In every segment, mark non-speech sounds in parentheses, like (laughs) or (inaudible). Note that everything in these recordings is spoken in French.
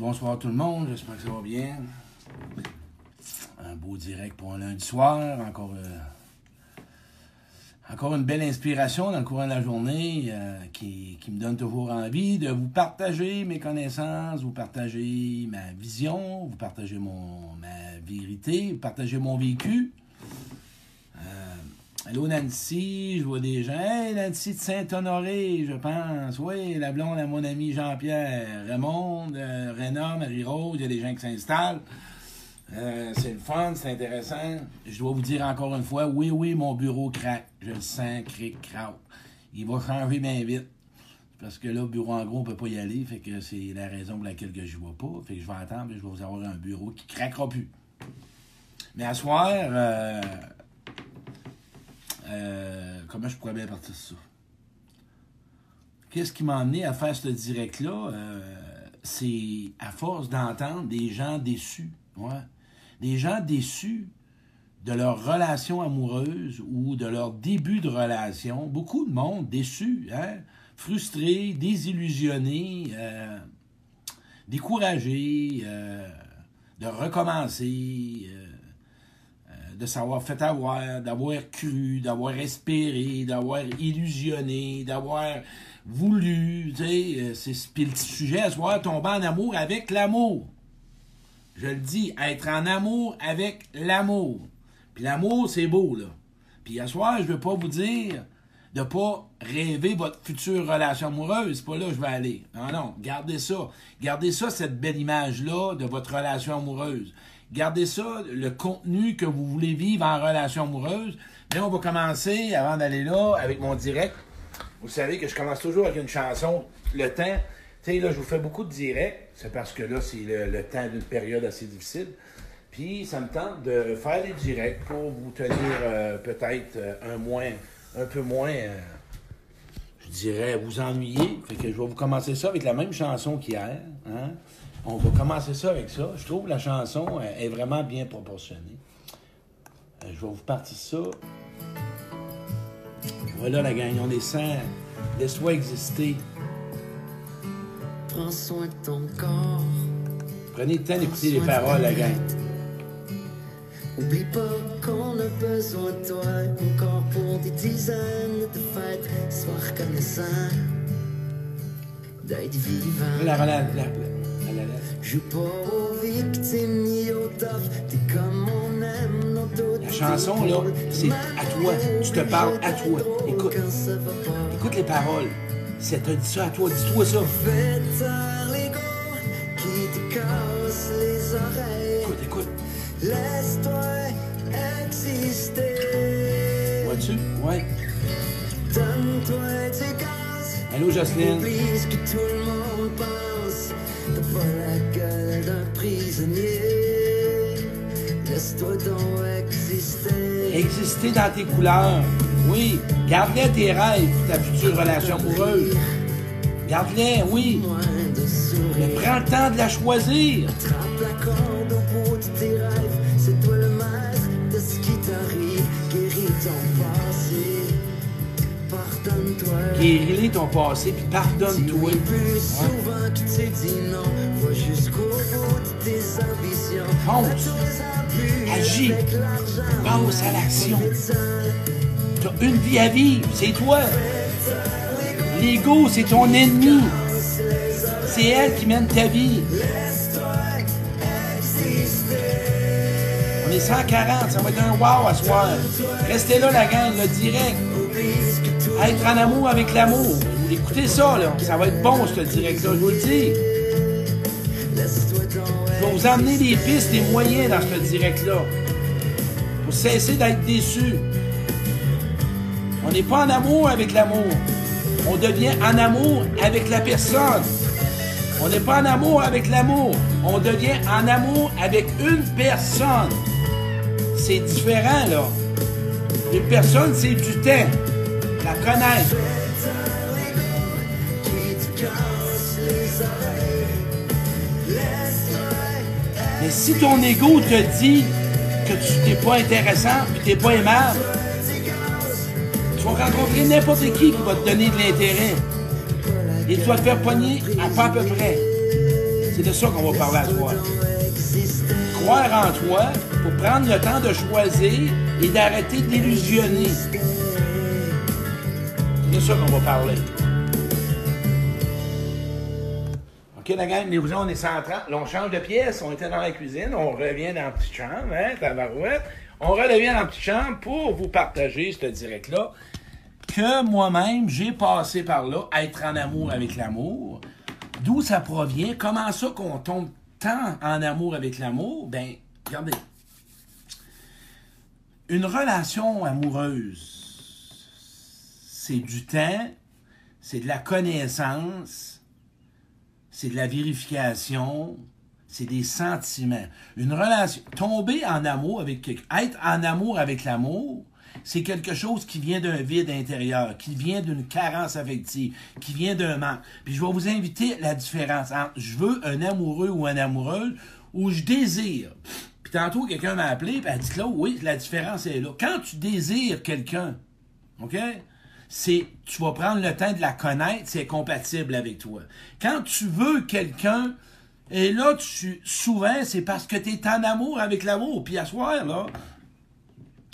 Bonsoir tout le monde, j'espère que ça va bien. Un beau direct pour un lundi soir, encore, euh, encore une belle inspiration dans le courant de la journée euh, qui, me donne toujours envie de vous partager mes connaissances, vous partager ma vision, vous partager ma vérité, vous partager mon vécu. Allô Nancy, je vois des gens. Hey Nancy de Saint-Honoré, je pense. Oui, la blonde à mon ami Jean-Pierre. Raymond, euh, Marie-Rose, il y a des gens qui s'installent. Euh, c'est le fun, c'est intéressant. Je dois vous dire encore une fois, oui, oui, mon bureau craque. Je le sens, cric, craque. Il va changer bien vite. Parce que là, bureau en gros, on peut pas y aller. Fait que c'est la raison pour laquelle que je vois pas. Fait que je vais attendre et je vais vous avoir un bureau qui craquera plus. Mais à soir, euh, euh, comment je pourrais bien partir ça? Qu'est-ce qui m'a amené à faire ce direct-là? Euh, c'est à force d'entendre des gens déçus. Des gens déçus de leur relation amoureuse ou de leur début de relation. Beaucoup de monde déçu, hein? frustré, désillusionné, euh, découragé de recommencer. De s'avoir fait avoir, d'avoir cru, d'avoir espéré, d'avoir illusionné, d'avoir voulu, tu sais, euh, c'est puis le sujet à soir tomber en amour avec l'amour. Je le dis, être en amour avec l'amour. Puis l'amour, c'est beau, là. Puis à soir, je veux pas vous dire de pas rêver votre future relation amoureuse. C'est pas là que je vais aller. Non, non, gardez ça. Gardez ça, cette belle image-là de votre relation amoureuse. Gardez ça, le contenu que vous voulez vivre en relation amoureuse. Mais on va commencer, avant d'aller là, avec mon direct. Vous savez que je commence toujours avec une chanson. Le temps, tu sais, là, je vous fais beaucoup de directs. C'est parce que là, c'est le, temps d'une période assez difficile. Puis, ça me tente de faire des directs pour vous tenir euh, peut-être euh, un peu moins, euh, je dirais, vous ennuyer. Fait que je vais vous commencer ça avec la même chanson qu'hier. Hein? On va commencer ça avec ça. Je trouve que la chanson euh, est vraiment bien proportionnée. Euh, je vais vous partir ça. Voilà la gang, on descend. Laisse-toi exister. Prends soin de ton corps. Prenez le temps d'écouter les paroles, la gang. Oublie pas qu'on a besoin de toi encore pour des dizaines de fêtes. Sois reconnaissant d'être vivant. La, la, la, la, chanson, là, c'est à toi. Tu te parles à toi. Écoute. Écoute les paroles. Ça te dit ça à toi, dis-toi ça. Fais taire l'ego qui te casse les oreilles. Écoute, écoute. Laisse-toi exister. Vois-tu? Ouais. Donne-toi. Allô, Jocelyne? Oublie ce que tout le monde pense. T'as pas la gueule d'un prisonnier. Laisse-toi donc exister. Exister dans tes couleurs. Oui. Garde-les tes rêves, ta future relation amoureuse. Garde-les, oui. Mais prends le temps de la choisir. De tes ambitions. Fonce. Fais-toi-en plus Agis. Passe à l'action. T'as une vie à vivre, c'est toi. L'ego, c'est ton ennemi. C'est elle qui mène ta vie. On est 140, ça va être un wow à soir. Restez là, la gang, le direct. Être en amour avec l'amour. Écoutez ça, là. Ça va être bon, ce direct-là, je vous le dis. Je vais vous emmener des pistes, des moyens dans ce direct-là. Pour cesser d'être déçu. On n'est pas en amour avec l'amour. On devient en amour avec la personne. On n'est pas en amour avec l'amour. On devient en amour avec une personne. C'est différent, là. Une personne, c'est du temps. La connaître. Mais si ton ego te dit que tu n'es pas intéressant que tu n'es pas aimable, tu vas rencontrer n'importe qui qui va te donner de l'intérêt. Et tu vas te faire pogner à pas à peu près. C'est de ça qu'on va parler à toi. Croire en toi pour prendre le temps de choisir et d'arrêter d'illusionner. C'est de ça qu'on va parler. OK, la gang, on est 130. Là, on change de pièce. On était dans la cuisine. On revient dans la petite chambre, hein, tabarouette. On revient dans la petite chambre pour vous partager ce direct-là que moi-même, j'ai passé par là, être en amour avec l'amour. D'où ça provient? Comment ça qu'on tombe tant en amour avec l'amour? Ben, regardez. Une relation amoureuse, c'est du temps, c'est de la connaissance, c'est de la vérification, c'est des sentiments. Une relation, tomber en amour avec quelqu'un, être en amour avec l'amour, c'est quelque chose qui vient d'un vide intérieur, qui vient d'une carence affective, qui vient d'un manque. Puis je vais vous inviter la différence entre je veux un amoureux ou un amoureuse ou je désire. Puis tantôt, quelqu'un m'a appelé, puis elle dit là, oui, la différence est là. Quand tu désires quelqu'un, OK? C'est, tu vas prendre le temps de la connaître, c'est compatible avec toi. Quand tu veux quelqu'un, et là, tu, souvent, c'est parce que tu es en amour avec l'amour. Puis à soir, là,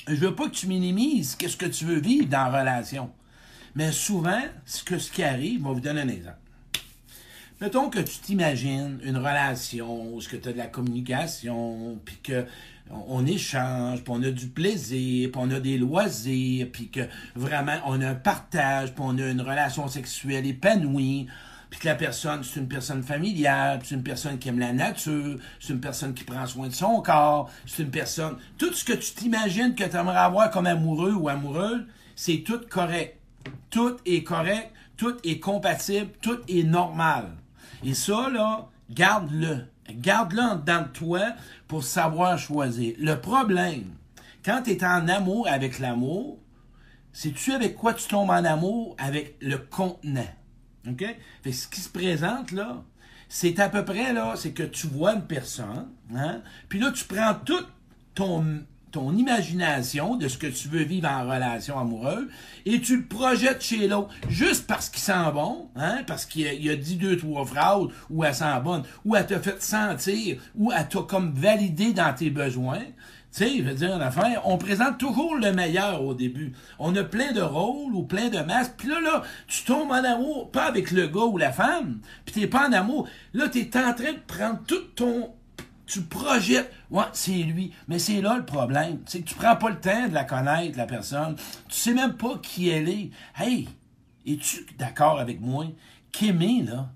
je veux pas que tu minimises ce que tu veux vivre dans la relation. Mais souvent, ce, ce qui arrive, je vais vous donner un exemple. Mettons que tu t'imagines une relation où tu as de la communication, puis que on échange, puis on a du plaisir, puis on a des loisirs, puis que vraiment on a un partage, puis on a une relation sexuelle épanouie puis que la personne, c'est une personne familiale, c'est une personne qui aime la nature, c'est une personne qui prend soin de son corps, c'est une personne... Tout ce que tu t'imagines que tu aimerais avoir comme amoureux ou amoureuse, c'est tout correct. Tout est correct, tout est compatible, tout est normal. Et ça, là, garde-le. Garde-le en de toi pour savoir choisir. Le problème, quand tu es en amour avec l'amour, c'est tu avec quoi tu tombes en amour? Avec le contenant. OK? Fait ce qui se présente là, c'est à peu près là, c'est que tu vois une personne, hein? Puis là, tu prends toute ton, ton imagination de ce que tu veux vivre en relation amoureuse et tu le projettes chez l'autre juste parce qu'il sent bon, hein? parce qu'il a, a, dit deux, trois phrases ou elle sent bonne, ou elle t'a fait sentir, ou elle t'a comme validé dans tes besoins. Tu sais, je veux dire, une affaire, on présente toujours le meilleur au début. On a plein de rôles ou plein de masques. Puis là, là, tu tombes en amour, pas avec le gars ou la femme, puis t'es pas en amour. Là, t'es en train de prendre tout ton... Tu projettes, ouais, c'est lui. Mais c'est là le problème. C'est que tu prends pas le temps de la connaître, la personne. Tu sais même pas qui elle est. Hey, es-tu d'accord avec moi? Qu'aimer, là?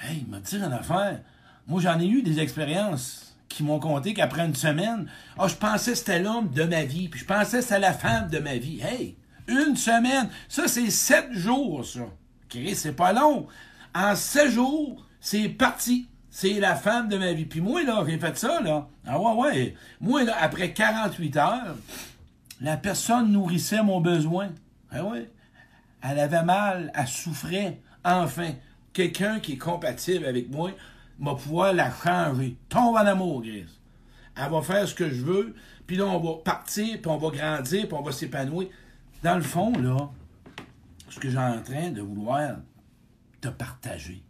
Hey, m'a dit une affaire. Moi, j'en ai eu des expériences qui m'ont conté qu'après une semaine, oh, je pensais que c'était l'homme de ma vie, puis je pensais que c'était la femme de ma vie. Hey, une semaine, ça c'est sept jours, ça. Chris, c'est pas long. En sept jours, c'est parti. C'est la femme de ma vie. Puis moi, là, j'ai fait ça, là. Ah ouais, ouais. Moi, là, après 48 heures, la personne nourrissait mon besoin. Ah ouais. Elle avait mal, elle souffrait. Enfin, quelqu'un qui est compatible avec moi, va pouvoir la changer. Tombe en amour, Grace. Elle va faire ce que je veux, puis là, on va partir, puis on va grandir, puis on va s'épanouir. Dans le fond, là, ce que j'ai en train de vouloir te partager.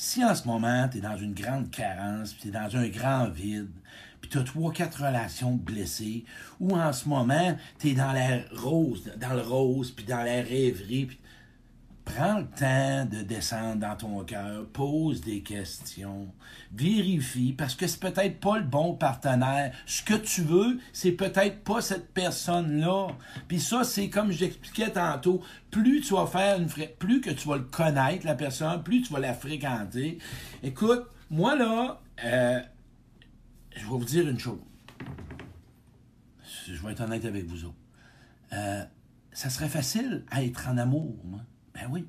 Si en ce moment, tu es dans une grande carence, puis tu es dans un grand vide, puis tu as trois, quatre relations blessées, ou en ce moment, tu es dans la rose, dans le rose, puis dans la rêverie, puis Prends le temps de descendre dans ton cœur, pose des questions, vérifie, parce que c'est peut-être pas le bon partenaire. Ce que tu veux, c'est peut-être pas cette personne-là. Puis ça, c'est comme j'expliquais tantôt, plus tu vas faire une plus que tu vas le connaître, la personne, plus tu vas la fréquenter. Écoute, moi là, euh, je vais vous dire une chose. Je vais être honnête avec vous autres. Euh, ça serait facile à être en amour, moi. Ben oui.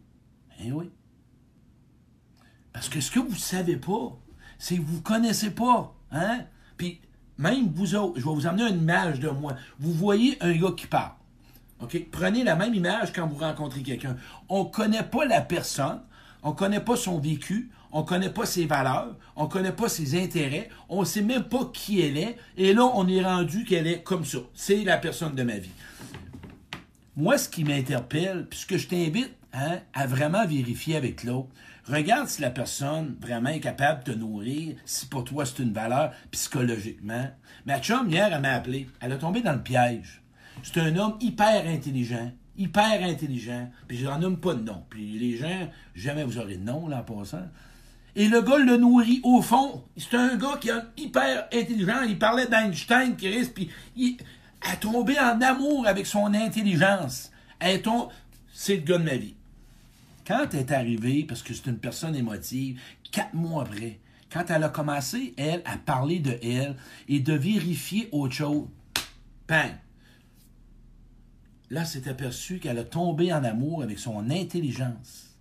Ben oui. Parce que ce que vous ne savez pas, c'est que vous ne connaissez pas. Hein? Puis, même vous autres, je vais vous amener une image de moi. Vous voyez un gars qui parle. Prenez la même image quand vous rencontrez quelqu'un. On ne connaît pas la personne, on ne connaît pas son vécu, on ne connaît pas ses valeurs, on ne connaît pas ses intérêts, on ne sait même pas qui elle est, et là, on est rendu qu'elle est comme ça. C'est la personne de ma vie. Moi, ce qui m'interpelle, puisque je t'invite hein, à vraiment vérifier avec l'autre. Regarde si la personne vraiment est capable de te nourrir, si pour toi c'est une valeur psychologiquement. Ma chum, hier, elle m'a appelé. Elle a tombé dans le piège. C'est un homme hyper intelligent. Hyper intelligent. Puis je n'en nomme pas de nom. Puis les gens, jamais vous aurez de nom, là, en passant. Et le gars le nourrit au fond. C'est un gars qui est hyper intelligent. Il parlait d'Einstein, Chris, puis il a tombé en amour avec son intelligence. C'est le gars de ma vie. Quand elle est arrivée, parce que c'est une personne émotive, quatre mois après, quand elle a commencé, elle, à parler de elle et de vérifier autre chose, bang! Là, c'est aperçu qu'elle a tombé en amour avec son intelligence.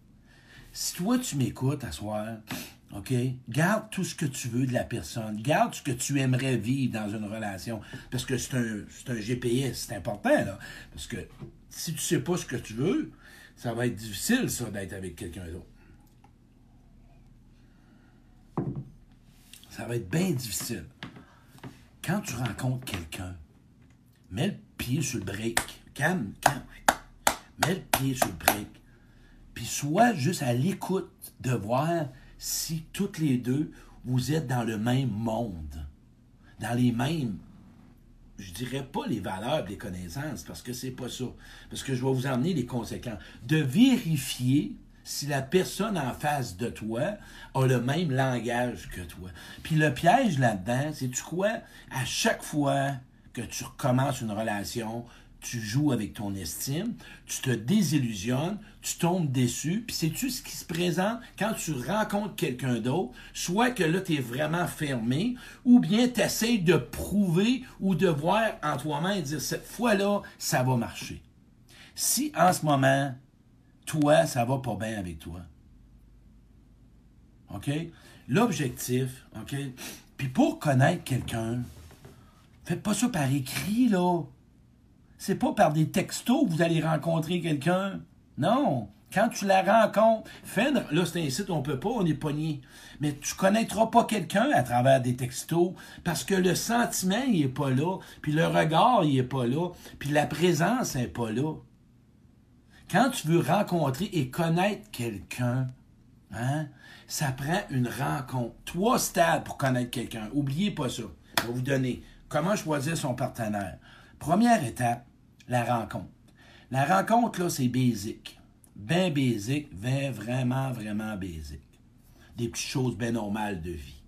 Si toi, tu m'écoutes à soir, OK? Garde tout ce que tu veux de la personne. Garde ce que tu aimerais vivre dans une relation. Parce que c'est un, un GPS. C'est important, là. Parce que si tu sais pas ce que tu veux, ça va être difficile, ça, d'être avec quelqu'un d'autre. Ça va être bien difficile. Quand tu rencontres quelqu'un, mets le pied sur le break. Calme, calme. Mets le pied sur le break. Puis sois juste à l'écoute de voir si toutes les deux, vous êtes dans le même monde. Dans les mêmes je dirais pas les valeurs les connaissances, parce que c'est pas ça. Parce que je vais vous emmener les conséquences. De vérifier si la personne en face de toi a le même langage que toi. Puis le piège là-dedans, c'est tu quoi? À chaque fois que tu recommences une relation, tu joues avec ton estime, tu te désillusionnes, tu tombes déçu, puis sais-tu ce qui se présente quand tu rencontres quelqu'un d'autre, soit que là, tu es vraiment fermé, ou bien tu essaies de prouver ou de voir en toi-même et dire, cette fois-là, ça va marcher. Si en ce moment, toi, ça va pas bien avec toi, OK? L'objectif, OK? Puis pour connaître quelqu'un, faites pas ça par écrit, là. C'est pas par des textos que vous allez rencontrer quelqu'un. Non. Quand tu la rencontres, fais, là c'est un site, on peut pas, on est pogné. Mais tu connaîtras pas quelqu'un à travers des textos parce que le sentiment, il est pas là, puis le regard, il est pas là, puis la présence n'est pas là. Quand tu veux rencontrer et connaître quelqu'un, hein, ça prend une rencontre. Trois stades pour connaître quelqu'un. Oubliez pas ça. Je vais vous donner comment choisir son partenaire. Première étape, la rencontre. La rencontre, là, c'est basique. Ben basique, ben vraiment, vraiment basique. Des petites choses bien normales de vie.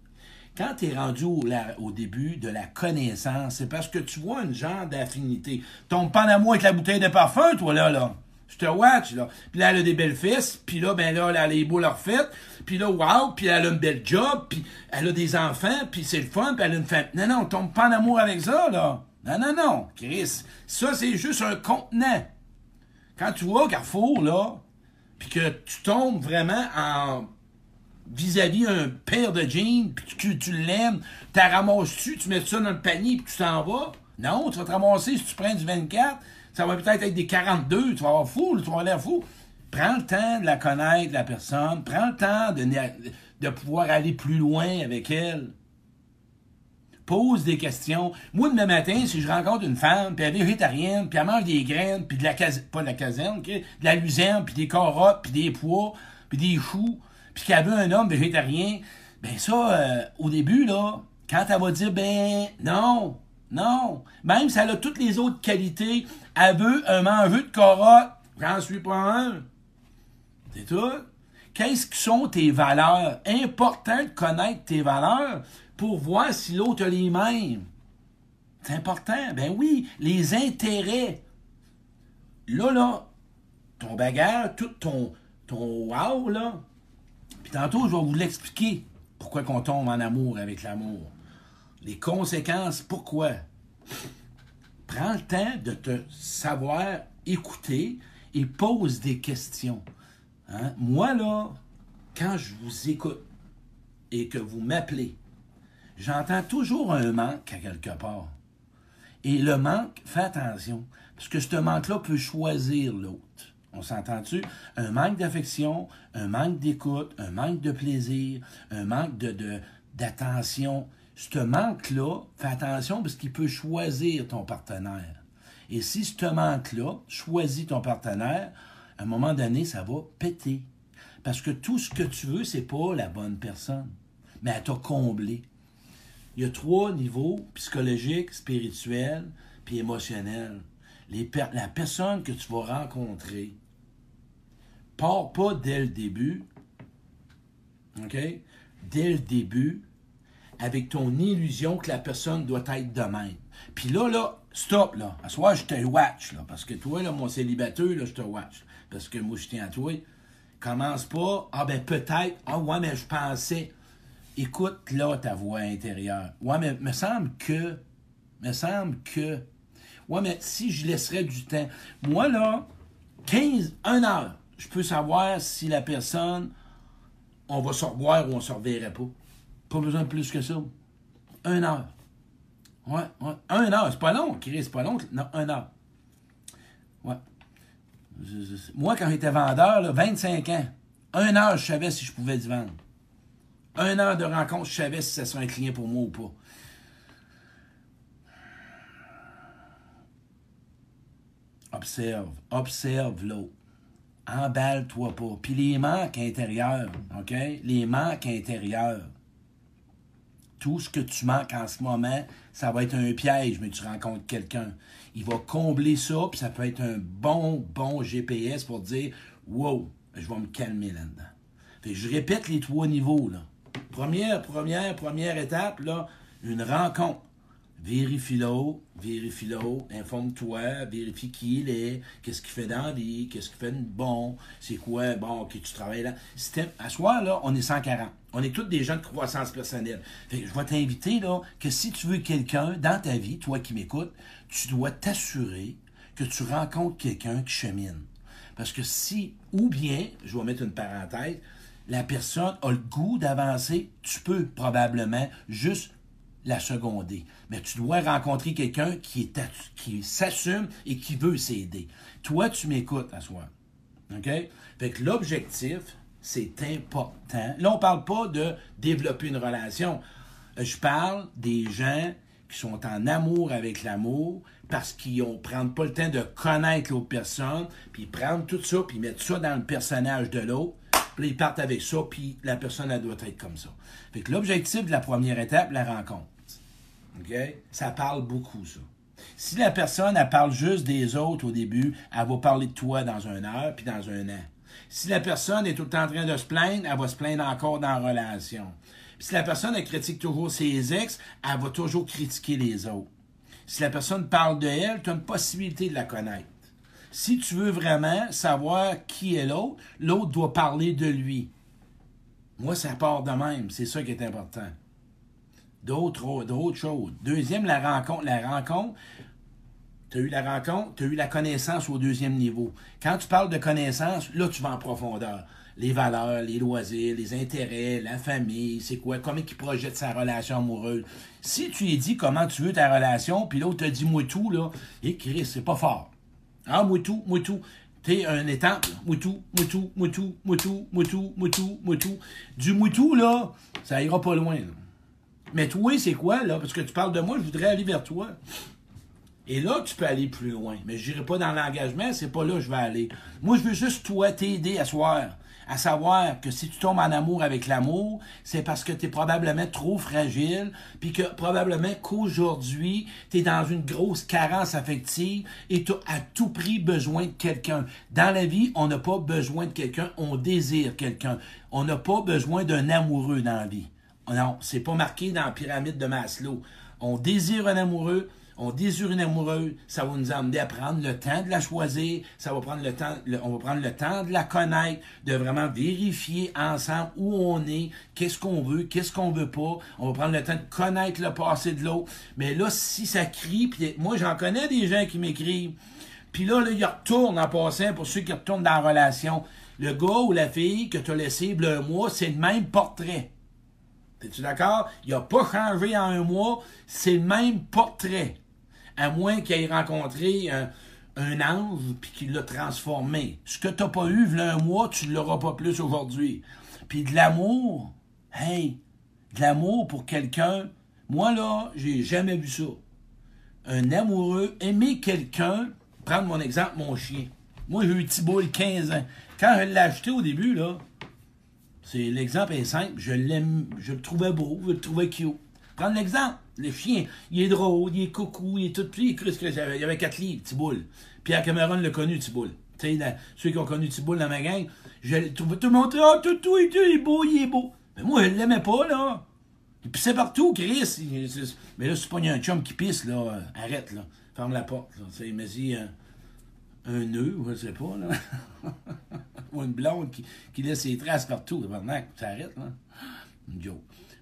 Quand tu es rendu au, au, début de la connaissance, c'est parce que tu vois une genre d'affinité. Tombe pas en amour avec la bouteille de parfum, toi, là, là. Je te watch, là. Puis là, elle a des belles fesses, puis là, ben là, elle a les beaux leur fête, puis là, wow, puis elle a une belle job, puis elle a des enfants, puis c'est le fun, puis elle a une femme. Non, non, tombe pas en amour avec ça, là. Non, non, non, Chris. Ça, c'est juste un contenant. Quand tu vois au Carrefour, là, puis que tu tombes vraiment en vis-à-vis un paire de jeans, puis tu, tu l'aimes, tu ramasses-tu, tu mets ça dans le panier, puis tu t'en vas? Non, tu vas te ramasser si tu prends du 24, ça va peut-être être des 42, tu vas avoir fou, tu vas avoir l'air fou. Prends le temps de la connaître, la personne, prends le temps de pouvoir aller plus loin avec elle pose des questions. Moi, demain matin, si je rencontre une femme, puis elle est végétarienne, puis elle mange des graines, puis de la caserne, pas de la caserne, de la luzerne, puis des carottes, puis des pois, puis des choux, puis qu'elle veut un homme végétarien, ben ça, euh, au début, là, quand elle va dire, ben non, non, même si elle a toutes les autres qualités, elle veut un mangeux de carottes, j'en suis pas un. C'est tout. Qu'est-ce que sont tes valeurs? Important de connaître tes valeurs pour voir si l'autre a les mêmes. C'est important. Ben oui, les intérêts. Là, là, ton bagage, tout ton, ton wow, là. Puis tantôt, je vais vous l'expliquer. Pourquoi qu'on tombe en amour avec l'amour. Les conséquences, pourquoi? Prends le temps de te savoir écouter et pose des questions. Hein? Moi, là, quand je vous écoute et que vous m'appelez, j'entends toujours un manque à quelque part. Et le manque, fais attention, parce que ce manque-là peut choisir l'autre. On s'entend-tu? Un manque d'affection, un manque d'écoute, un manque de plaisir, un manque de, d'attention. Ce manque-là, fais attention parce qu'il peut choisir ton partenaire. Et si ce manque-là choisit ton partenaire, à un moment donné, ça va péter. Parce que tout ce que tu veux, c'est pas la bonne personne. Mais elle t'a comblé. Il y a trois niveaux, psychologique, spirituel, puis émotionnel. La personne que tu vas rencontrer part pas dès le début, OK? Dès le début, avec ton illusion que la personne doit être de même. Puis là, là, stop, là. À soir, je te watch, là. Parce que toi, là, mon célibataire, là, je te watch. Parce que moi, je tiens à toi. Commence pas, ah ben peut-être, ah ouais, mais je pensais. Écoute là ta voix intérieure. Ouais, mais me semble que, me semble que, ouais, mais si je laisserais du temps. Moi, là, 15, 1 heure, je peux savoir si la personne, on va se revoir ou on se reverrait pas. Pas besoin de plus que ça. Un heure. Ouais, ouais. Un heure, c'est pas long, Chris, c'est pas long. Non, un heure. Ouais. Moi, quand j'étais vendeur, là, 25 ans, un heure, je savais si je pouvais du vendre. Un heure de rencontre, je savais si ça serait un client pour moi ou pas. Observe, observe l'autre. Emballe-toi pas. Puis les manques intérieurs, OK? Les manques intérieurs. Tout ce que tu manques en ce moment, ça va être un piège, mais tu rencontres quelqu'un. Il va combler ça, puis ça peut être un bon, bon GPS pour dire Wow, je vais me calmer là-dedans. Je répète les trois niveaux. Là. Première, première, première étape, là, une rencontre. Vérifie l'autre, vérifie l'autre, informe-toi, vérifie qui il est, qu'est-ce qu'il fait dans la vie, qu'est-ce qu'il fait de bon, c'est quoi, bon, ok, tu travailles là. À soir, là, on est 140. On est tous des gens de croissance personnelle. Fait que je vais t'inviter, là, que si tu veux quelqu'un dans ta vie, toi qui m'écoutes, tu dois t'assurer que tu rencontres quelqu'un qui chemine. Parce que si, ou bien, je vais mettre une parenthèse, la personne a le goût d'avancer, tu peux probablement juste la seconder. Mais tu dois rencontrer quelqu'un qui, s'assume et qui veut s'aider. Toi, tu m'écoutes à soi. OK? Fait que l'objectif, c'est important. Là, on parle pas de développer une relation. Euh, Je parle des gens qui sont en amour avec l'amour parce qu'ils ne prennent pas le temps de connaître l'autre personne, puis prennent tout ça, puis mettent ça dans le personnage de l'autre, puis là, ils partent avec ça, puis la personne, elle doit être comme ça. Fait que l'objectif de la première étape, la rencontre. OK? Ça parle beaucoup, ça. Si la personne, elle parle juste des autres au début, elle va parler de toi dans un heure, puis dans un an. Si la personne est tout le temps en train de se plaindre, elle va se plaindre encore dans la relation. Puis si la personne, elle critique toujours ses ex, elle va toujours critiquer les autres. Si la personne parle de elle, tu as une possibilité de la connaître. Si tu veux vraiment savoir qui est l'autre, l'autre doit parler de lui. Moi, ça part de même. C'est ça qui est important. D'autres, d'autres choses. Deuxième, la rencontre. La rencontre, tu as eu la rencontre, tu as eu la connaissance au deuxième niveau. Quand tu parles de connaissance, là, tu vas en profondeur. Les valeurs, les loisirs, les intérêts, la famille, c'est quoi, comment il projette sa relation amoureuse. Si tu lui dis comment tu veux ta relation, puis l'autre te dit moi tout, là, et Chris, c'est pas fort. Ah, moi tout. T'es un étang, tout, moi tout, moi tout, moi tout. Du moi tout, là, ça ira pas loin. là. Mais toi, c'est quoi, là? Parce que tu parles de moi, je voudrais aller vers toi. Et là, tu peux aller plus loin. Mais je n'irai pas dans l'engagement, c'est pas là que je vais aller. Moi, je veux juste, toi, t'aider à soir. À savoir que si tu tombes en amour avec l'amour, c'est parce que tu es probablement trop fragile, puis que probablement qu'aujourd'hui, tu es dans une grosse carence affective et tu as à tout prix besoin de quelqu'un. Dans la vie, on n'a pas besoin de quelqu'un, on désire quelqu'un. On n'a pas besoin d'un amoureux dans la vie. Non, c'est pas marqué dans la pyramide de Maslow. On désire un amoureux, on désire une amoureuse, ça va nous amener à prendre le temps de la choisir, ça va prendre le temps, on va prendre le temps de la connaître, de vraiment vérifier ensemble où on est, qu'est-ce qu'on veut, qu'est-ce qu'on veut pas. On va prendre le temps de connaître le passé de l'autre. Mais là, si ça crie, puis moi j'en connais des gens qui m'écrivent, puis là, là, ils retournent en passant pour ceux qui retournent dans la relation. Le gars ou la fille que tu as laissé il y a un mois, c'est le même portrait. Es-tu d'accord? Il n'a pas changé en un mois, c'est le même portrait. À moins qu'il ait rencontré un, un ange puis qu'il l'a transformé. Ce que tu n'as pas eu v'là un mois, tu ne l'auras pas plus aujourd'hui. Puis de l'amour, hey, de l'amour pour quelqu'un, moi là, j'ai jamais vu ça. Un amoureux, aimer quelqu'un, prendre mon exemple, mon chien. Moi, j'ai eu Thibault 15 ans. Quand je l'ai acheté au début, là, c'est l'exemple est simple. Je l'aime, je le trouvais beau, je le trouvais cute. Prendre l'exemple. Le chien, il est drôle, il est coucou, il est tout petit. Il y avait 4 livres, Thibault. Pierre Cameron l'a connu, Thibault. Tu sais, ceux qui ont connu Thibault dans ma gang, je trouvais tout le monde, ah, tout, tout, il est beau, il est beau. Mais moi, je l'aimais pas, là. Il pissait partout, Chris. mais là, c'est pas un chum qui pisse, là. Arrête, là. Ferme la porte, là. Il m'a dit un, nœud, je sais pas, là. (laughs) Ou une blonde qui, laisse ses traces partout. Ça arrête, là. Une.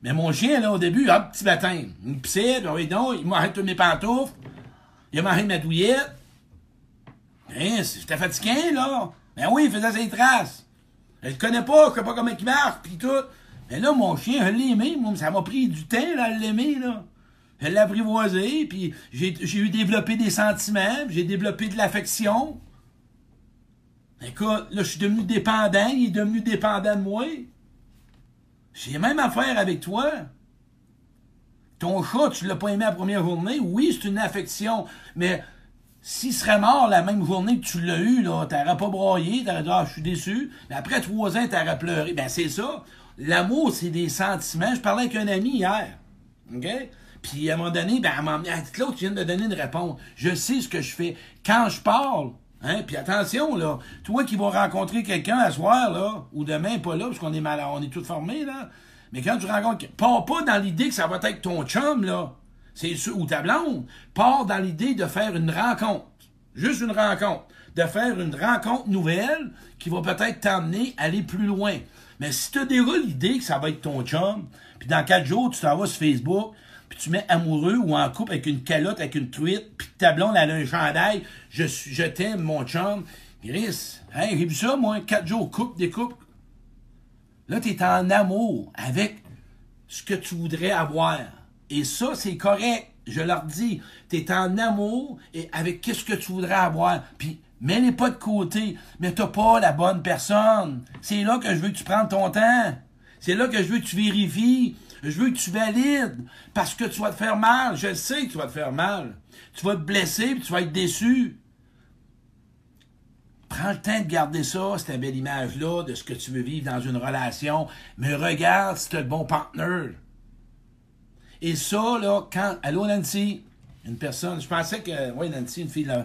Mais mon chien, là, au début, hop, petit baptême. Pissait, ben oui, non, il m'arrête toutes mes pantoufles. Il a mangé ma douillette. Hein, c'était fatigué, là. Ben oui, il faisait ses traces. Elle le connaît pas, je sais pas comment il marche, pis tout. Mais là, mon chien, je l'ai aimé. Moi, ça m'a pris du temps, là, à l'aimer, là. Je l'ai apprivoisé, puis j'ai eu développé des sentiments, j'ai développé de l'affection. Écoute, là, je suis devenu dépendant, il est devenu dépendant de moi. J'ai même affaire avec toi. Ton chat, tu l'as pas aimé la première journée? Oui, c'est une affection, mais s'il serait mort la même journée que tu l'as eu, là, t'aurais pas broyé, t'aurais dit, ah, je suis déçu. Mais après trois ans, t'aurais pleuré. Ben, c'est ça. L'amour, c'est des sentiments. Je parlais avec un ami hier. OK? Puis à un moment donné, ben, elle m'a dit, Claude, tu viens de me donner une réponse. Je sais ce que je fais. Quand je parle, hein, puis attention, là, toi qui vas rencontrer quelqu'un à soir, là, ou demain, pas là, parce qu'on est mal, on est tous formés, là. Mais quand tu rencontres, pars pas dans l'idée que ça va être ton chum, là. C'est ou ta blonde. Pars dans l'idée de faire une rencontre. Juste une rencontre. De faire une rencontre nouvelle qui va peut-être t'amener à aller plus loin. Mais si tu as déjà l'idée que ça va être ton chum, puis dans quatre jours, tu t'en vas sur Facebook, puis tu mets amoureux ou en couple avec une calotte, avec une truite, puis ta blonde, elle a un chandail, je, je t'aime, mon chum. Gris, hey, j'ai vu ça, moi, quatre jours, coupe, des coupes. Là, tu es en amour avec ce que tu voudrais avoir. Et ça, c'est correct. Je leur dis, tu en amour et avec qu'est-ce que tu voudrais avoir. Puis Mets-les pas de côté, mais t'as pas la bonne personne. C'est là que je veux que tu prennes ton temps. C'est là que je veux que tu vérifies. Je veux que tu valides. Parce que tu vas te faire mal. Je sais que tu vas te faire mal. Tu vas te blesser et tu vas être déçu. Prends le temps de garder ça, cette belle image-là, de ce que tu veux vivre dans une relation. Mais regarde si tu le bon partenaire. Et ça, là, quand. Allô, Nancy? Une personne. Je pensais que. Oui, Nancy, une fille, là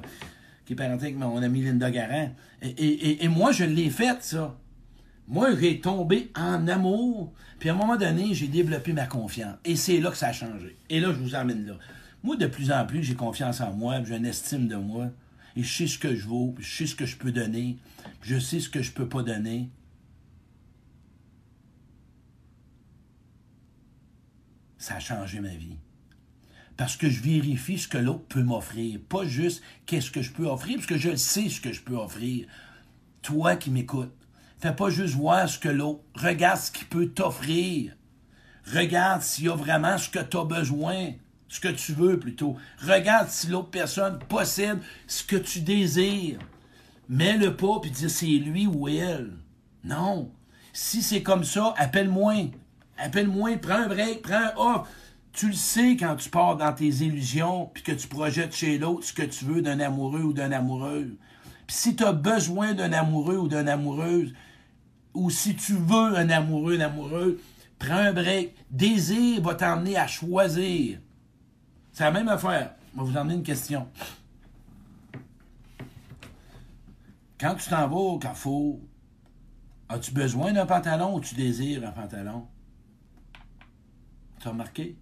qui est parenté avec mon ami Linda Garin. Et, moi, je l'ai fait, ça. Moi, j'ai tombé en amour. Puis à un moment donné, j'ai développé ma confiance. Et c'est là que ça a changé. Et là, je vous emmène là. Moi, de plus en plus, j'ai confiance en moi, j'ai une estime de moi. Et je sais ce que je vaux, je sais ce que je peux donner, je sais ce que je peux pas donner. Ça a changé ma vie parce que je vérifie ce que l'autre peut m'offrir. Pas juste qu'est-ce que je peux offrir, parce que je sais ce que je peux offrir. Toi qui m'écoutes, fais pas juste voir ce que l'autre, regarde ce qu'il peut t'offrir. Regarde s'il y a vraiment ce que tu as besoin, ce que tu veux plutôt. Regarde si l'autre personne possède ce que tu désires. Mets-le pas puis dis c'est lui ou elle. Non. Si c'est comme ça, appelle-moi. Appelle-moi, prends un break, prends un off. Tu le sais quand tu pars dans tes illusions, puis que tu projettes chez l'autre ce que tu veux d'un amoureux ou d'une amoureuse. Puis si tu as besoin d'un amoureux ou d'une amoureuse, ou si tu veux un amoureux, une amoureuse, prends un break. Désir va t'emmener à choisir. C'est la même affaire. Je vais vous emmener une question. Quand tu t'en vas au carrefour, as-tu besoin d'un pantalon ou tu désires un pantalon? Tu as remarqué?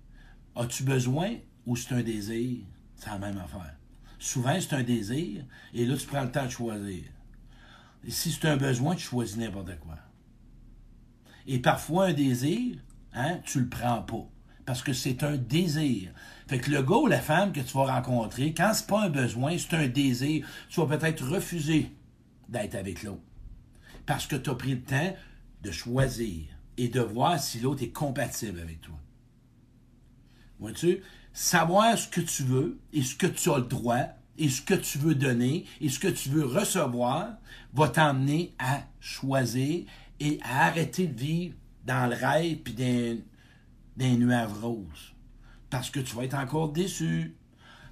As-tu besoin ou c'est un désir? C'est la même affaire. Souvent, c'est un désir, et là, tu prends le temps de choisir. Si c'est un besoin, tu choisis n'importe quoi. Et parfois, un désir, hein, tu le prends pas. Parce que c'est un désir. Fait que le gars ou la femme que tu vas rencontrer, quand c'est pas un besoin, c'est un désir, tu vas peut-être refuser d'être avec l'autre. Parce que tu as pris le temps de choisir et de voir si l'autre est compatible avec toi. Vois-tu? Savoir ce que tu veux et ce que tu as le droit et ce que tu veux donner et ce que tu veux recevoir va t'emmener à choisir et à arrêter de vivre dans le rêve puis dans, dans nuages roses. Parce que tu vas être encore déçu.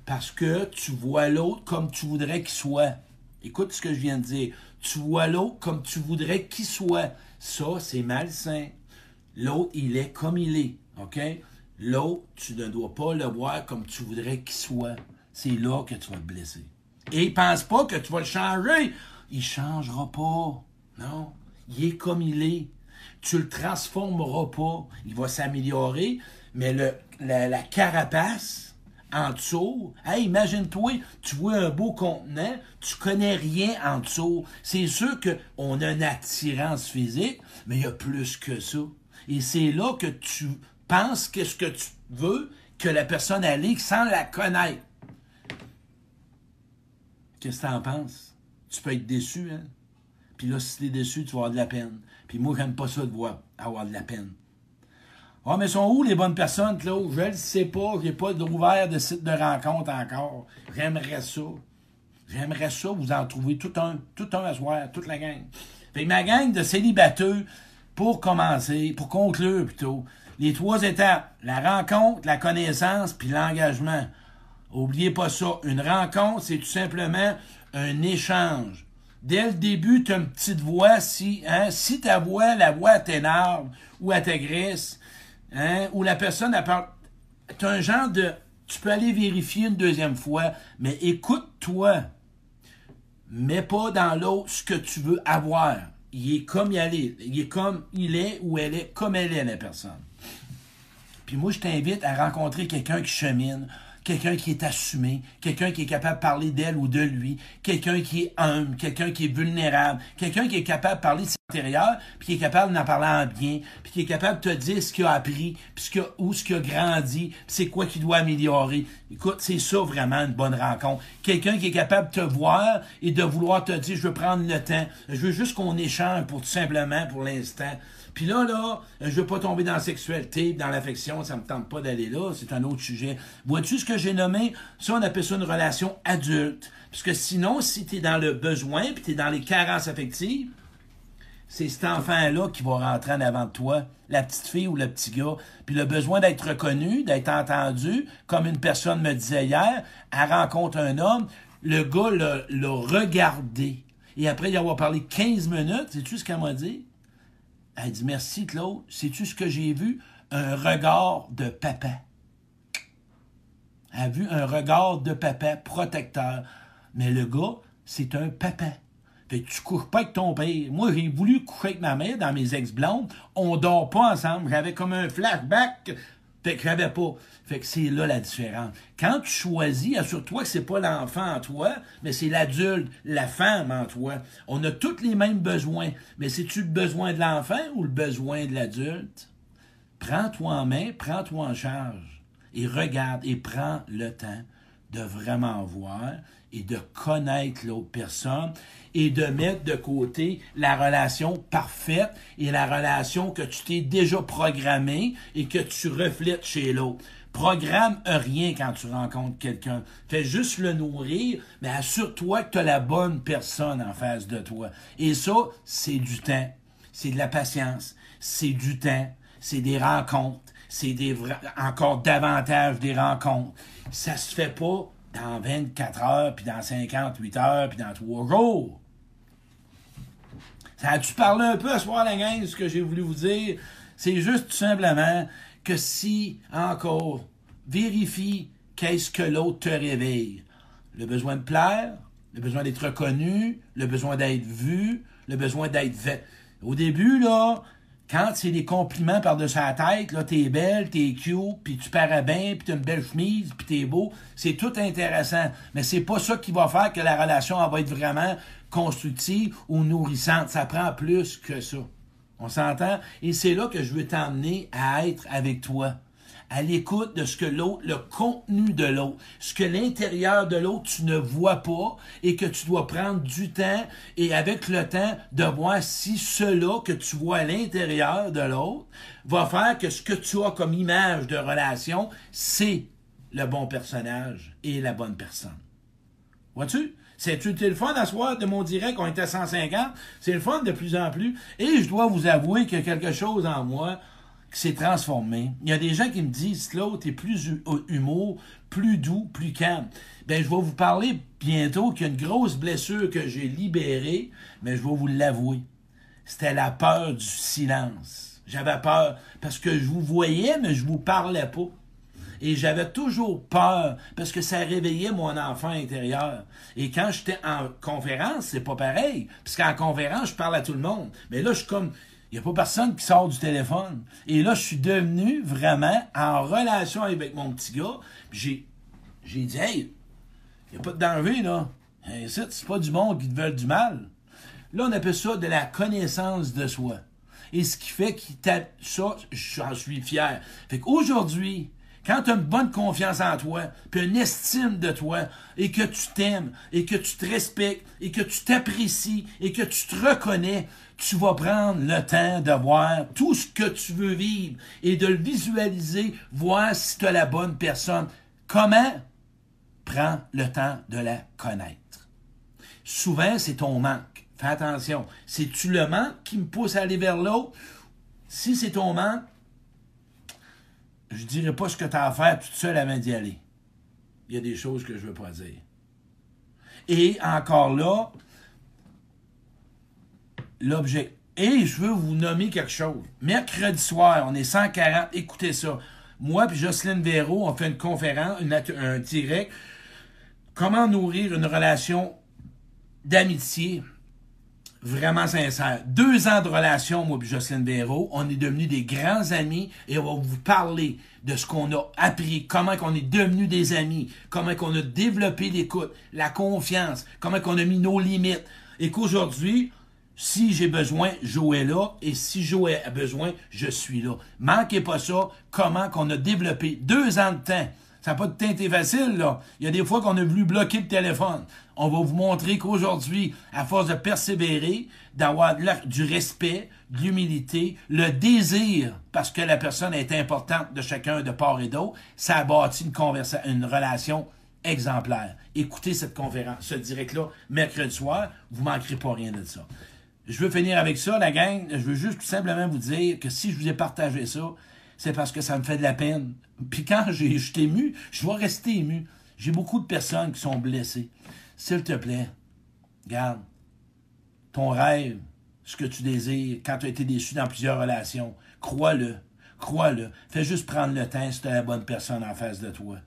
Parce que tu vois l'autre comme tu voudrais qu'il soit. Écoute ce que je viens de dire. Tu vois l'autre comme tu voudrais qu'il soit. Ça, c'est malsain. L'autre, il est comme il est. OK? L'autre, tu ne dois pas le voir comme tu voudrais qu'il soit. C'est là que tu vas te blesser. Et pense pas que tu vas le changer. Il changera pas. Non. Il est comme il est. Tu le transformeras pas. Il va s'améliorer, mais la, carapace en dessous, hey, imagine-toi, tu vois un beau contenant, tu connais rien en dessous. C'est sûr qu'on a une attirance physique, mais il y a plus que ça. Et c'est là que tu penses qu'est-ce que tu veux que la personne allait sans la connaître. Qu'est-ce que tu en penses? Tu peux être déçu, hein? Puis là, si tu es déçu, tu vas avoir de la peine. Puis moi, j'aime pas ça de voir avoir de la peine. Ah, mais sont où les bonnes personnes, Claude? Je ne sais pas. J'ai pas ouvert de site de rencontre encore. J'aimerais ça. J'aimerais ça vous en trouver tout un, tout un à soir, toute la gang. Fait que ma gang de célibataires, pour commencer, pour conclure plutôt, les trois étapes, la rencontre, la connaissance, puis l'engagement. Oubliez pas ça. Une rencontre, c'est tout simplement un échange. Dès le début, tu as une petite voix. Si, hein, si ta voix, la voix t'énerve ou elle t'agresse, hein, ou la personne, elle parle. Tu un genre de. Tu peux aller vérifier une deuxième fois, mais écoute-toi. Mets pas dans l'autre ce que tu veux avoir. Il est comme il est. Il est comme il est ou elle est comme elle est, la personne. Puis moi, je t'invite à rencontrer quelqu'un qui chemine, quelqu'un qui est assumé, quelqu'un qui est capable de parler d'elle ou de lui, quelqu'un qui est humble, quelqu'un qui est vulnérable, quelqu'un qui est capable de parler de son intérieur, puis qui est capable d'en parler en bien, puis qui est capable de te dire ce qu'il a appris, puis ce qu'il a, où ce qu'il a grandi, puis c'est quoi qu'il doit améliorer. Écoute, c'est ça vraiment une bonne rencontre. Quelqu'un qui est capable de te voir et de vouloir te dire, je veux prendre le temps, je veux juste qu'on échange pour tout simplement, pour l'instant, puis là, là, je veux pas tomber dans la sexualité, dans l'affection, ça me tente pas d'aller là, c'est un autre sujet. Vois-tu ce que j'ai nommé? Ça, on appelle ça une relation adulte. Parce que sinon, si tu es dans le besoin, puis tu es dans les carences affectives, c'est cet enfant-là qui va rentrer en avant de toi, la petite fille ou le petit gars. Puis le besoin d'être reconnu, d'être entendu, comme une personne me disait hier, elle rencontre un homme, le gars l'a regardé. Et après y avoir parlé 15 minutes, sais-tu ce qu'elle m'a dit? Elle dit Merci, Claude. Sais-tu ce que j'ai vu? Un regard de papa. Elle a vu un regard de papa protecteur. Mais le gars, c'est un papa. Fait que tu couches pas avec ton père. Moi, j'ai voulu coucher avec ma mère dans mes ex-blondes. On dort pas ensemble. J'avais comme un flashback. Fait que pas. Fait que c'est là la différence. Quand tu choisis, assure-toi que c'est pas l'enfant en toi, mais c'est l'adulte, la femme en toi. On a tous les mêmes besoins. Mais c'est-tu le besoin de l'enfant ou le besoin de l'adulte? Prends-toi en main, prends-toi en charge. Et regarde et prends le temps de vraiment voir et de connaître l'autre personne et de mettre de côté la relation parfaite et la relation que tu t'es déjà programmée et que tu reflètes chez l'autre. Programme rien quand tu rencontres quelqu'un. Fais juste le nourrir, mais assure-toi que tu as la bonne personne en face de toi. Et ça, c'est du temps. C'est de la patience. C'est du temps. C'est des rencontres. C'est des encore davantage des rencontres. Ça se fait pas dans 24 heures, puis dans 58 heures, puis dans 3 jours. Ça a-tu parlé un peu à ce soir, la gang, ce que j'ai voulu vous dire? C'est juste tout simplement que si, encore, vérifie qu'est-ce que l'autre te réveille. Le besoin de plaire, le besoin d'être reconnu, le besoin d'être vu, le besoin d'être. Au début, là, quand c'est des compliments par-dessus la tête, là, t'es belle, t'es cute, puis tu parais bien, puis t'as une belle chemise, puis t'es beau, c'est tout intéressant. Mais c'est pas ça qui va faire que la relation va être vraiment constructive ou nourrissante. Ça prend plus que ça. On s'entend? Et c'est là que je veux t'emmener à être avec toi à l'écoute de ce que l'autre, le contenu de l'autre, ce que l'intérieur de l'autre tu ne vois pas et que tu dois prendre du temps et avec le temps de voir si cela que tu vois à l'intérieur de l'autre va faire que ce que tu as comme image de relation, c'est le bon personnage et la bonne personne. Vois-tu? C'est le fun à soir de mon direct, on était à 150. C'est le fun de plus en plus. Et je dois vous avouer qu'il y a quelque chose en moi s'est transformé. Il y a des gens qui me disent, l'autre est plus humour, plus doux, plus calme. Ben, je vais vous parler bientôt qu'il y a une grosse blessure que j'ai libérée, mais je vais vous l'avouer. C'était la peur du silence. J'avais peur parce que je vous voyais, mais je vous parlais pas. Et j'avais toujours peur parce que ça réveillait mon enfant intérieur. Et quand j'étais en conférence, c'est pas pareil. Parce qu'en conférence, je parle à tout le monde. Mais là, je suis comme, il n'y a pas personne qui sort du téléphone. Et là, je suis devenu vraiment en relation avec mon petit gars. J'ai, dit, hey, il n'y a pas de danger, là. c'est pas du monde qui te veut du mal. Là, on appelle ça de la connaissance de soi. Et ce qui fait qu'il tape ça, j'en suis fier. Fait qu'aujourd'hui, quand tu as une bonne confiance en toi, puis une estime de toi, et que tu t'aimes, et que tu te respectes, et que tu t'apprécies, et que tu te reconnais, tu vas prendre le temps de voir tout ce que tu veux vivre et de le visualiser, voir si tu la bonne personne. Comment? Prends le temps de la connaître. Souvent, c'est ton manque. Fais attention. C'est-tu le manque qui me pousse à aller vers l'autre? Si c'est ton manque, je dirais pas ce que tu as à faire toute seule avant d'y aller. Il y a des choses que je veux pas dire. Et encore là, l'objet. Et je veux vous nommer quelque chose. Mercredi soir, on est 140, écoutez ça. Moi puis Jocelyne Véro, on fait une conférence, un direct. Comment nourrir une relation d'amitié? Vraiment sincère. Deux ans de relation, moi et Jocelyne Véro. On est devenus des grands amis et on va vous parler de ce qu'on a appris, comment qu'on est devenus des amis, comment qu'on a développé l'écoute, la confiance, comment qu'on a mis nos limites. Et qu'aujourd'hui, si j'ai besoin, Joe est là. Et si Joe a besoin, je suis là. Manquez pas ça. Comment qu'on a développé deux ans de temps. Ça n'a pas de teinte facile, là. Il y a des fois qu'on a voulu bloquer le téléphone. On va vous montrer qu'aujourd'hui, à force de persévérer, d'avoir du respect, de l'humilité, le désir, parce que la personne est importante de chacun de part et d'autre, ça a bâti une, une relation exemplaire. Écoutez cette conférence, ce direct-là, mercredi soir. Vous manquerez pas rien de ça. Je veux finir avec ça, la gang. Je veux juste tout simplement vous dire que si je vous ai partagé ça, c'est parce que ça me fait de la peine. Puis quand je suis ému, je vais rester ému. J'ai beaucoup de personnes qui sont blessées. S'il te plaît, garde ton rêve, ce que tu désires, quand tu as été déçu dans plusieurs relations, crois-le. Crois-le. Fais juste prendre le temps si tu as la bonne personne en face de toi.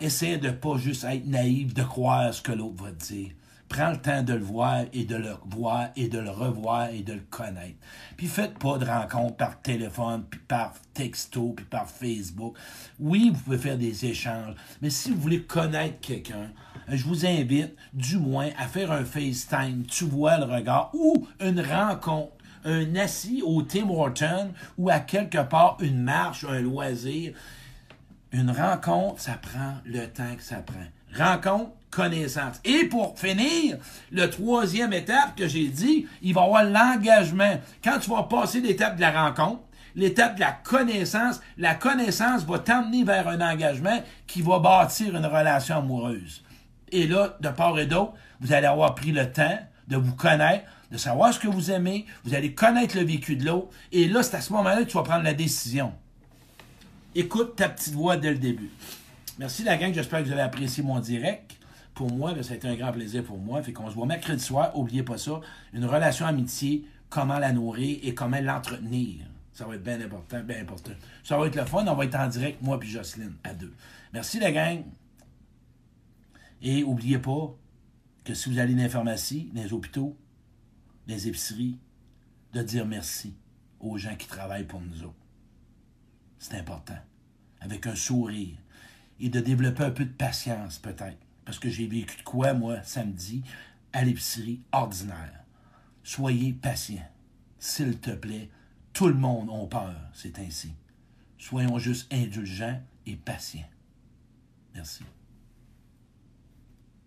Essaie de pas juste être naïf, de croire ce que l'autre va te dire. Prends le temps de le voir et de le voir et de le revoir et de le connaître. Puis faites pas de rencontres par téléphone, puis par texto, puis par Facebook. Oui, vous pouvez faire des échanges, mais si vous voulez connaître quelqu'un, je vous invite du moins à faire un FaceTime, tu vois le regard, ou une rencontre un assis au Tim Horton ou à quelque part une marche, un loisir. Une rencontre, ça prend le temps que ça prend. Rencontre, connaissance. Et pour finir, le troisième étape que j'ai dit, il va y avoir l'engagement. Quand tu vas passer l'étape de la rencontre, l'étape de la connaissance, la connaissance va t'emmener vers un engagement qui va bâtir une relation amoureuse. Et là, de part et d'autre, vous allez avoir pris le temps de vous connaître, de savoir ce que vous aimez, vous allez connaître le vécu de l'autre, et là, c'est à ce moment-là que tu vas prendre la décision. Écoute ta petite voix dès le début. Merci la gang, j'espère que vous avez apprécié mon direct pour moi, ça a été un grand plaisir pour moi. Fait qu'on se voit mercredi soir, oubliez pas ça. Une relation amitié, comment la nourrir et comment l'entretenir. Ça va être bien important, bien important. Ça va être le fun, on va être en direct, moi puis Jocelyne, à deux. Merci la gang. Et oubliez pas que si vous allez dans les pharmacies, dans les hôpitaux, dans les épiceries, de dire merci aux gens qui travaillent pour nous autres. C'est important. Avec un sourire. Et de développer un peu de patience, peut-être parce que j'ai vécu de quoi, moi, samedi, à l'épicerie ordinaire. Soyez patient. S'il te plaît, tout le monde a peur, c'est ainsi. Soyons juste indulgents et patients. Merci.